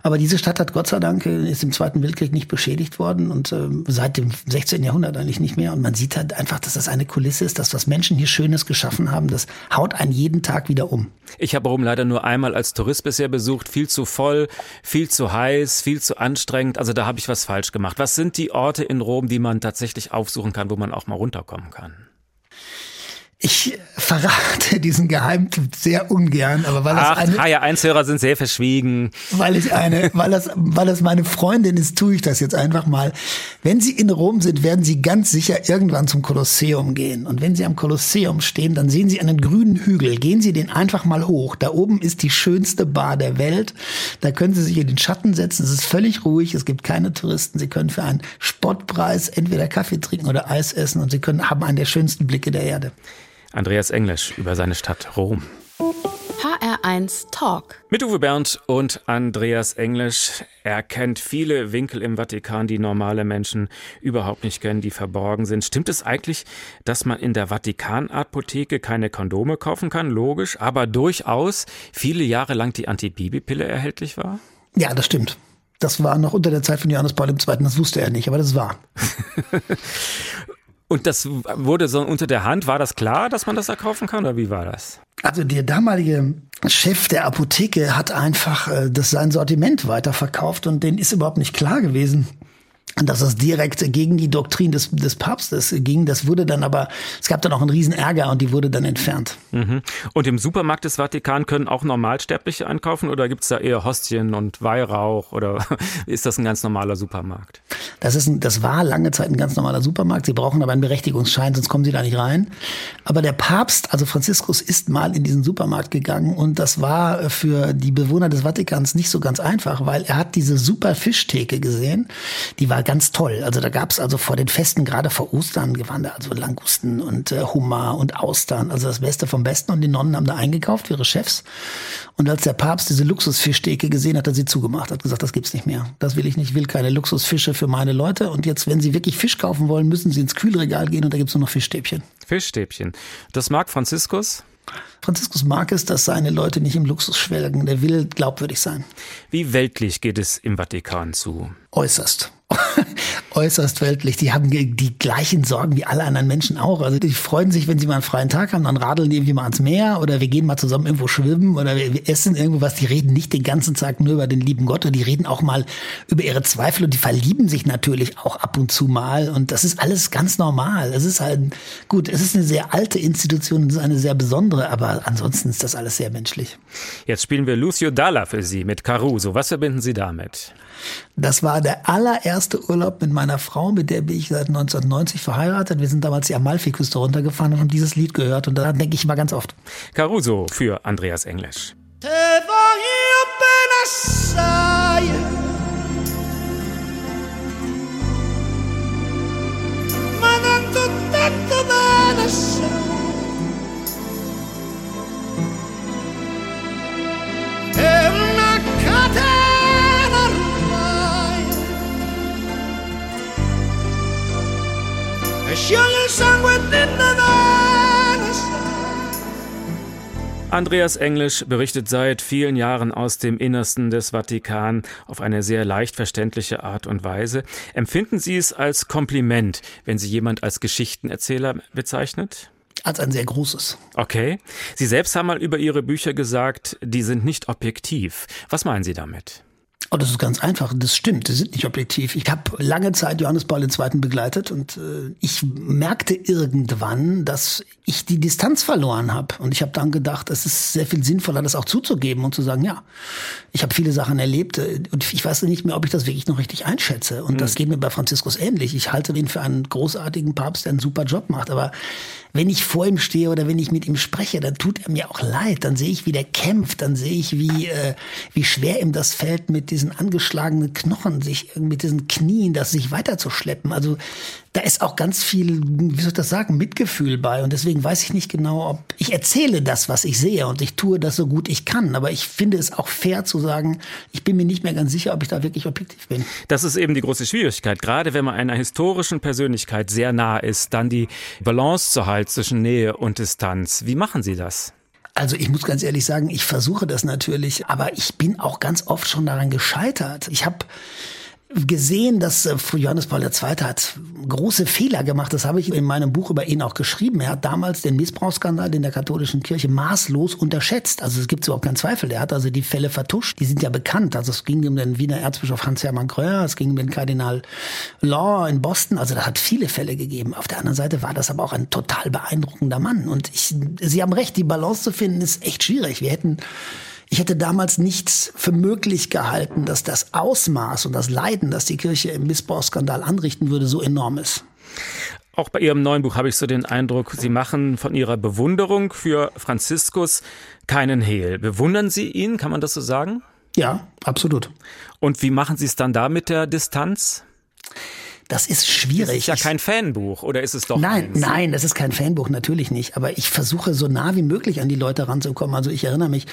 Aber diese Stadt hat Gott sei Dank, äh, ist im Zweiten Weltkrieg nicht beschädigt worden und äh, seit dem 16. Jahrhundert eigentlich nicht mehr und man sieht halt einfach, dass das eine Kulisse ist, dass was Menschen hier Schönes geschaffen haben, das haut einen jeden Tag wieder um. Ich habe Rom leider nur einmal als Tourist bisher besucht, viel zu voll, viel zu heiß, viel zu anstrengend, also da habe ich was falsch gemacht. Was sind die Orte in Rom, die man man tatsächlich aufsuchen kann, wo man auch mal runterkommen kann? Ich verrate diesen Geheimtipp sehr ungern, aber weil Ach, das eine HR1-Hörer sind sehr verschwiegen. Weil ich eine, weil das, weil das meine Freundin ist, tue ich das jetzt einfach mal. Wenn Sie in Rom sind, werden Sie ganz sicher irgendwann zum Kolosseum gehen. Und wenn Sie am Kolosseum stehen, dann sehen Sie einen grünen Hügel. Gehen Sie den einfach mal hoch. Da oben ist die schönste Bar der Welt. Da können Sie sich in den Schatten setzen. Es ist völlig ruhig. Es gibt keine Touristen. Sie können für einen Spottpreis entweder Kaffee trinken oder Eis essen und Sie können haben einen der schönsten Blicke der Erde. Andreas Englisch über seine Stadt Rom. HR1 Talk. Mit Uwe Bernd und Andreas Englisch. Er kennt viele Winkel im Vatikan, die normale Menschen überhaupt nicht kennen, die verborgen sind. Stimmt es eigentlich, dass man in der Vatikanapotheke keine Kondome kaufen kann? Logisch, aber durchaus viele Jahre lang die Antibabypille erhältlich war? Ja, das stimmt. Das war noch unter der Zeit von Johannes Paul II. Das wusste er nicht, aber das war. Und das wurde so unter der Hand, war das klar, dass man das erkaufen kann oder wie war das? Also der damalige Chef der Apotheke hat einfach äh, das sein Sortiment weiterverkauft und denen ist überhaupt nicht klar gewesen, dass es direkt gegen die Doktrin des, des Papstes ging. Das wurde dann aber, es gab dann auch einen riesen Ärger und die wurde dann entfernt. Mhm. Und im Supermarkt des Vatikan können auch Normalsterbliche einkaufen oder gibt es da eher Hostien und Weihrauch oder ist das ein ganz normaler Supermarkt? Das, ist ein, das war lange Zeit ein ganz normaler Supermarkt. Sie brauchen aber einen Berechtigungsschein, sonst kommen Sie da nicht rein. Aber der Papst, also Franziskus, ist mal in diesen Supermarkt gegangen und das war für die Bewohner des Vatikans nicht so ganz einfach, weil er hat diese super Fischtheke gesehen. Die war ganz toll. Also da gab es also vor den Festen, gerade vor Ostern, waren da also Langusten und äh, Hummer und Austern, also das Beste vom Besten. Und die Nonnen haben da eingekauft für ihre Chefs. Und als der Papst diese Luxusfischtheke gesehen hat, hat er sie zugemacht, hat gesagt, das gibt's nicht mehr. Das will ich nicht, ich will keine Luxusfische für meine Leute. Und jetzt, wenn Sie wirklich Fisch kaufen wollen, müssen Sie ins Kühlregal gehen und da gibt's nur noch Fischstäbchen. Fischstäbchen. Das mag Franziskus? Franziskus mag es, dass seine Leute nicht im Luxus schwelgen. Der will glaubwürdig sein. Wie weltlich geht es im Vatikan zu? Äußerst. Äußerst weltlich. Die haben die gleichen Sorgen wie alle anderen Menschen auch. Also die freuen sich, wenn sie mal einen freien Tag haben, dann radeln die irgendwie mal ans Meer oder wir gehen mal zusammen irgendwo schwimmen oder wir essen irgendwo was. Die reden nicht den ganzen Tag nur über den lieben Gott und die reden auch mal über ihre Zweifel und die verlieben sich natürlich auch ab und zu mal und das ist alles ganz normal. Es ist halt gut, es ist eine sehr alte Institution, es ist eine sehr besondere, aber ansonsten ist das alles sehr menschlich. Jetzt spielen wir Lucio Dalla für Sie mit Caruso. Was verbinden Sie damit? Das war der allererste Urlaub mit meiner Frau, mit der bin ich seit 1990 verheiratet. Wir sind damals die Amalfiküste runtergefahren und haben dieses Lied gehört und daran denke ich immer ganz oft. Caruso für Andreas Englisch. Te Andreas Englisch berichtet seit vielen Jahren aus dem Innersten des Vatikan auf eine sehr leicht verständliche Art und Weise. Empfinden Sie es als Kompliment, wenn Sie jemand als Geschichtenerzähler bezeichnet? Als ein sehr großes. Okay. Sie selbst haben mal über Ihre Bücher gesagt, die sind nicht objektiv. Was meinen Sie damit? Oh, das ist ganz einfach. Das stimmt. Das sind nicht objektiv. Ich habe lange Zeit Johannes Paul II. begleitet und äh, ich merkte irgendwann, dass ich die Distanz verloren habe. Und ich habe dann gedacht, es ist sehr viel sinnvoller, das auch zuzugeben und zu sagen, ja, ich habe viele Sachen erlebt äh, und ich weiß nicht mehr, ob ich das wirklich noch richtig einschätze. Und mhm. das geht mir bei Franziskus ähnlich. Ich halte ihn für einen großartigen Papst, der einen super Job macht. Aber wenn ich vor ihm stehe oder wenn ich mit ihm spreche, dann tut er mir auch leid. Dann sehe ich, wie der kämpft. Dann sehe ich, wie, äh, wie schwer ihm das fällt, mit diesen angeschlagenen Knochen, sich mit diesen Knien, das sich weiterzuschleppen. Also da ist auch ganz viel, wie soll ich das sagen, Mitgefühl bei. Und deswegen weiß ich nicht genau, ob ich erzähle das, was ich sehe und ich tue das so gut ich kann. Aber ich finde es auch fair zu sagen, ich bin mir nicht mehr ganz sicher, ob ich da wirklich objektiv bin. Das ist eben die große Schwierigkeit. Gerade wenn man einer historischen Persönlichkeit sehr nah ist, dann die Balance zu halten zwischen Nähe und Distanz. Wie machen Sie das? Also ich muss ganz ehrlich sagen, ich versuche das natürlich, aber ich bin auch ganz oft schon daran gescheitert. Ich habe gesehen, dass äh, Johannes Paul II. hat große Fehler gemacht. Das habe ich in meinem Buch über ihn auch geschrieben. Er hat damals den Missbrauchsskandal in der katholischen Kirche maßlos unterschätzt. Also es gibt überhaupt keinen Zweifel. Er hat also die Fälle vertuscht. Die sind ja bekannt. Also es ging um den Wiener Erzbischof Hans-Hermann Kröer, es ging um den Kardinal Law in Boston. Also da hat viele Fälle gegeben. Auf der anderen Seite war das aber auch ein total beeindruckender Mann. Und ich, Sie haben recht, die Balance zu finden ist echt schwierig. Wir hätten ich hätte damals nichts für möglich gehalten, dass das Ausmaß und das Leiden, das die Kirche im Missbrauchsskandal anrichten würde, so enorm ist. Auch bei Ihrem neuen Buch habe ich so den Eindruck, Sie machen von Ihrer Bewunderung für Franziskus keinen Hehl. Bewundern Sie ihn, kann man das so sagen? Ja, absolut. Und wie machen Sie es dann da mit der Distanz? Das ist schwierig. Das ist ja kein Fanbuch, oder ist es doch? Nein, eins? nein, das ist kein Fanbuch, natürlich nicht. Aber ich versuche so nah wie möglich an die Leute ranzukommen. Also ich erinnere mich,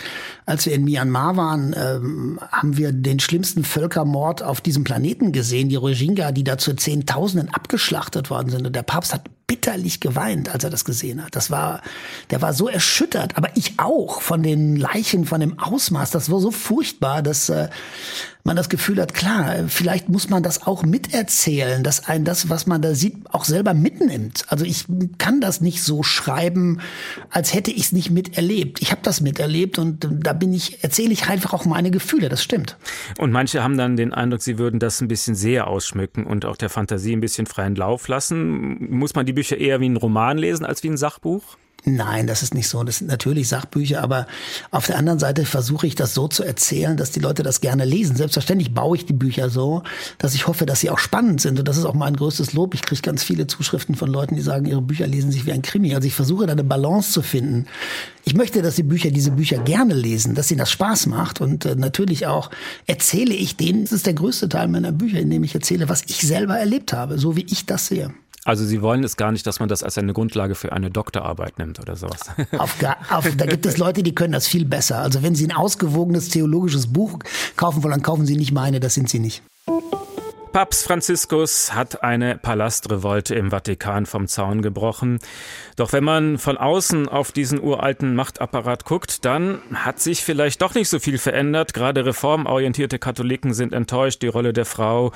als wir in Myanmar waren, ähm, haben wir den schlimmsten Völkermord auf diesem Planeten gesehen, die Rohingya, die da zu Zehntausenden abgeschlachtet worden sind. Und der Papst hat bitterlich geweint, als er das gesehen hat. Das war, der war so erschüttert, aber ich auch von den Leichen, von dem Ausmaß. Das war so furchtbar, dass äh, man das Gefühl hat, klar, vielleicht muss man das auch miterzählen, dass ein das, was man da sieht, auch selber mitnimmt. Also ich kann das nicht so schreiben, als hätte ich es nicht miterlebt. Ich habe das miterlebt und da bin ich, erzähle ich einfach auch meine Gefühle, das stimmt. Und manche haben dann den Eindruck, sie würden das ein bisschen sehr ausschmücken und auch der Fantasie ein bisschen freien Lauf lassen. Muss man die Bücher eher wie ein Roman lesen als wie ein Sachbuch? Nein, das ist nicht so. Das sind natürlich Sachbücher, aber auf der anderen Seite versuche ich das so zu erzählen, dass die Leute das gerne lesen. Selbstverständlich baue ich die Bücher so, dass ich hoffe, dass sie auch spannend sind. Und das ist auch mein größtes Lob. Ich kriege ganz viele Zuschriften von Leuten, die sagen, ihre Bücher lesen sich wie ein Krimi. Also ich versuche da eine Balance zu finden. Ich möchte, dass die Bücher diese Bücher gerne lesen, dass ihnen das Spaß macht. Und äh, natürlich auch erzähle ich denen, das ist der größte Teil meiner Bücher, in dem ich erzähle, was ich selber erlebt habe, so wie ich das sehe. Also Sie wollen es gar nicht, dass man das als eine Grundlage für eine Doktorarbeit nimmt oder sowas. Auf, auf, da gibt es Leute, die können das viel besser. Also wenn Sie ein ausgewogenes theologisches Buch kaufen wollen, dann kaufen Sie nicht meine, das sind Sie nicht. Papst Franziskus hat eine Palastrevolte im Vatikan vom Zaun gebrochen. Doch wenn man von außen auf diesen uralten Machtapparat guckt, dann hat sich vielleicht doch nicht so viel verändert. Gerade reformorientierte Katholiken sind enttäuscht. Die Rolle der Frau,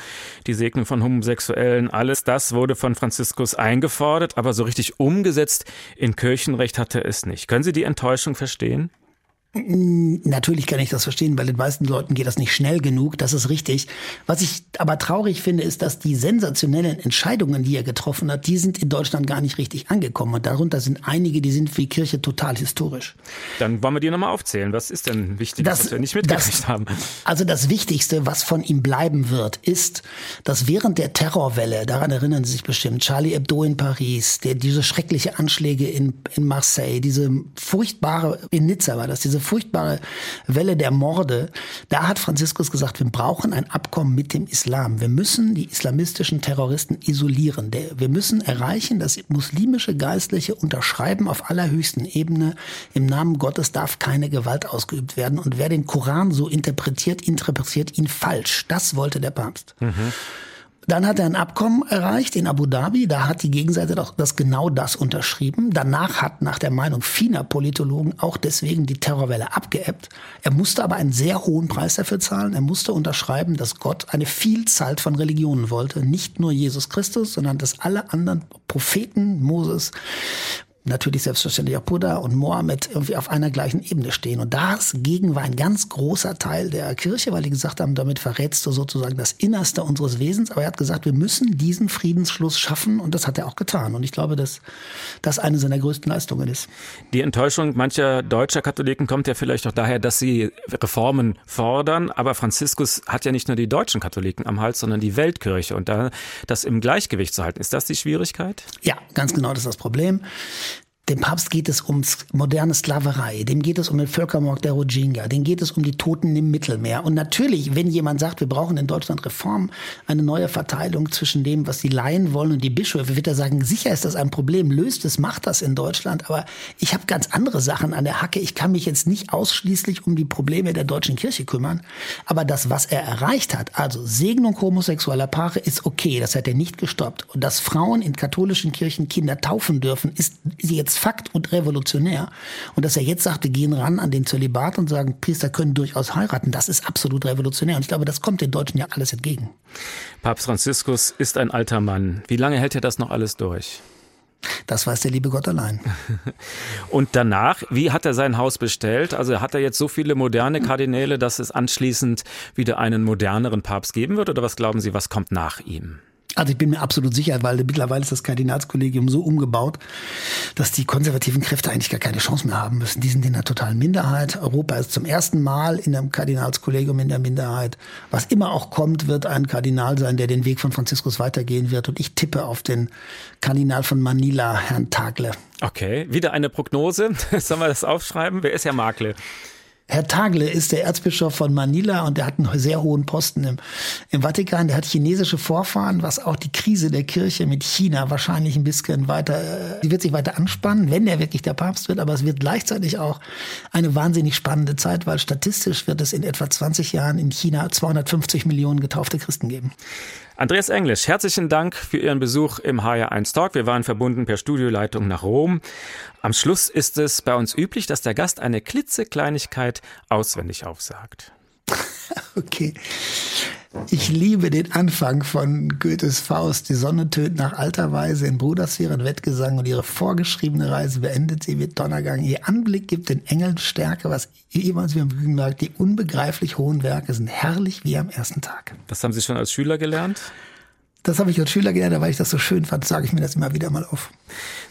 die Segnung von Homosexuellen, alles das wurde von Franziskus eingefordert, aber so richtig umgesetzt in Kirchenrecht hatte es nicht. Können Sie die Enttäuschung verstehen? Natürlich kann ich das verstehen, weil den meisten Leuten geht das nicht schnell genug, das ist richtig. Was ich aber traurig finde, ist, dass die sensationellen Entscheidungen, die er getroffen hat, die sind in Deutschland gar nicht richtig angekommen. Und darunter sind einige, die sind für die Kirche total historisch. Dann wollen wir die nochmal aufzählen. Was ist denn wichtig, das, was wir nicht mitgekriegt haben? Also das Wichtigste, was von ihm bleiben wird, ist, dass während der Terrorwelle, daran erinnern Sie sich bestimmt, Charlie Hebdo in Paris, der, diese schreckliche Anschläge in, in Marseille, diese furchtbare, in Nizza war das, diese diese furchtbare Welle der Morde, da hat Franziskus gesagt, wir brauchen ein Abkommen mit dem Islam. Wir müssen die islamistischen Terroristen isolieren. Wir müssen erreichen, dass muslimische Geistliche unterschreiben auf allerhöchsten Ebene, im Namen Gottes darf keine Gewalt ausgeübt werden. Und wer den Koran so interpretiert, interpretiert ihn falsch. Das wollte der Papst. Mhm. Dann hat er ein Abkommen erreicht in Abu Dhabi. Da hat die Gegenseite doch das genau das unterschrieben. Danach hat nach der Meinung vieler Politologen auch deswegen die Terrorwelle abgeebbt. Er musste aber einen sehr hohen Preis dafür zahlen. Er musste unterschreiben, dass Gott eine Vielzahl von Religionen wollte. Nicht nur Jesus Christus, sondern dass alle anderen Propheten, Moses, natürlich selbstverständlich auch Buddha und Mohammed irgendwie auf einer gleichen Ebene stehen. Und das gegen war ein ganz großer Teil der Kirche, weil die gesagt haben, damit verrätst du sozusagen das Innerste unseres Wesens. Aber er hat gesagt, wir müssen diesen Friedensschluss schaffen und das hat er auch getan. Und ich glaube, dass das eine seiner größten Leistungen ist. Die Enttäuschung mancher deutscher Katholiken kommt ja vielleicht auch daher, dass sie Reformen fordern. Aber Franziskus hat ja nicht nur die deutschen Katholiken am Hals, sondern die Weltkirche. Und da das im Gleichgewicht zu halten, ist das die Schwierigkeit? Ja, ganz genau, das ist das Problem. Dem Papst geht es um moderne Sklaverei, dem geht es um den Völkermord der Rohingya, dem geht es um die Toten im Mittelmeer. Und natürlich, wenn jemand sagt, wir brauchen in Deutschland Reform, eine neue Verteilung zwischen dem, was die Laien wollen und die Bischöfe, wird er sagen, sicher ist das ein Problem, löst es, macht das in Deutschland. Aber ich habe ganz andere Sachen an der Hacke. Ich kann mich jetzt nicht ausschließlich um die Probleme der deutschen Kirche kümmern. Aber das, was er erreicht hat, also Segnung homosexueller Paare, ist okay. Das hat er nicht gestoppt. Und dass Frauen in katholischen Kirchen Kinder taufen dürfen, ist jetzt Fakt und revolutionär. Und dass er jetzt sagt, wir gehen ran an den Zölibat und sagen, Priester können durchaus heiraten, das ist absolut revolutionär. Und ich glaube, das kommt den Deutschen ja alles entgegen. Papst Franziskus ist ein alter Mann. Wie lange hält er das noch alles durch? Das weiß der liebe Gott allein. Und danach, wie hat er sein Haus bestellt? Also hat er jetzt so viele moderne Kardinäle, dass es anschließend wieder einen moderneren Papst geben wird? Oder was glauben Sie, was kommt nach ihm? Also ich bin mir absolut sicher, weil mittlerweile ist das Kardinalskollegium so umgebaut, dass die konservativen Kräfte eigentlich gar keine Chance mehr haben müssen. Die sind in der totalen Minderheit. Europa ist zum ersten Mal in einem Kardinalskollegium in der Minderheit. Was immer auch kommt, wird ein Kardinal sein, der den Weg von Franziskus weitergehen wird. Und ich tippe auf den Kardinal von Manila, Herrn Tagle. Okay, wieder eine Prognose. Sollen wir das aufschreiben? Wer ist Herr Makle? Herr Tagle ist der Erzbischof von Manila und der hat einen sehr hohen Posten im, im Vatikan. Der hat chinesische Vorfahren, was auch die Krise der Kirche mit China wahrscheinlich ein bisschen weiter, die äh, wird sich weiter anspannen, wenn er wirklich der Papst wird. Aber es wird gleichzeitig auch eine wahnsinnig spannende Zeit, weil statistisch wird es in etwa 20 Jahren in China 250 Millionen getaufte Christen geben. Andreas Englisch, herzlichen Dank für Ihren Besuch im HR1 Talk. Wir waren verbunden per Studioleitung nach Rom. Am Schluss ist es bei uns üblich, dass der Gast eine klitzekleinigkeit auswendig aufsagt. Okay. Ich liebe den Anfang von Goethes Faust. Die Sonne tönt nach alter Weise in Brudersphären Wettgesang und ihre vorgeschriebene Reise beendet sie mit Donnergang. Ihr Anblick gibt den Engeln Stärke, was jemals wie am Bügen lag. Die unbegreiflich hohen Werke sind herrlich wie am ersten Tag. Das haben Sie schon als Schüler gelernt? Das habe ich als Schüler gelernt, weil ich das so schön fand, sage ich mir das immer wieder mal auf.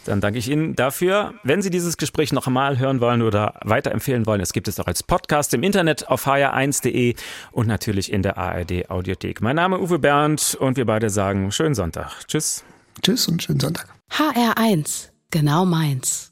Dann danke ich Ihnen dafür. Wenn Sie dieses Gespräch noch einmal hören wollen oder weiterempfehlen wollen, es gibt es auch als Podcast im Internet auf hr1.de und natürlich in der ARD Audiothek. Mein Name ist Uwe Bernd und wir beide sagen schönen Sonntag. Tschüss. Tschüss und schönen Sonntag. HR1, genau meins.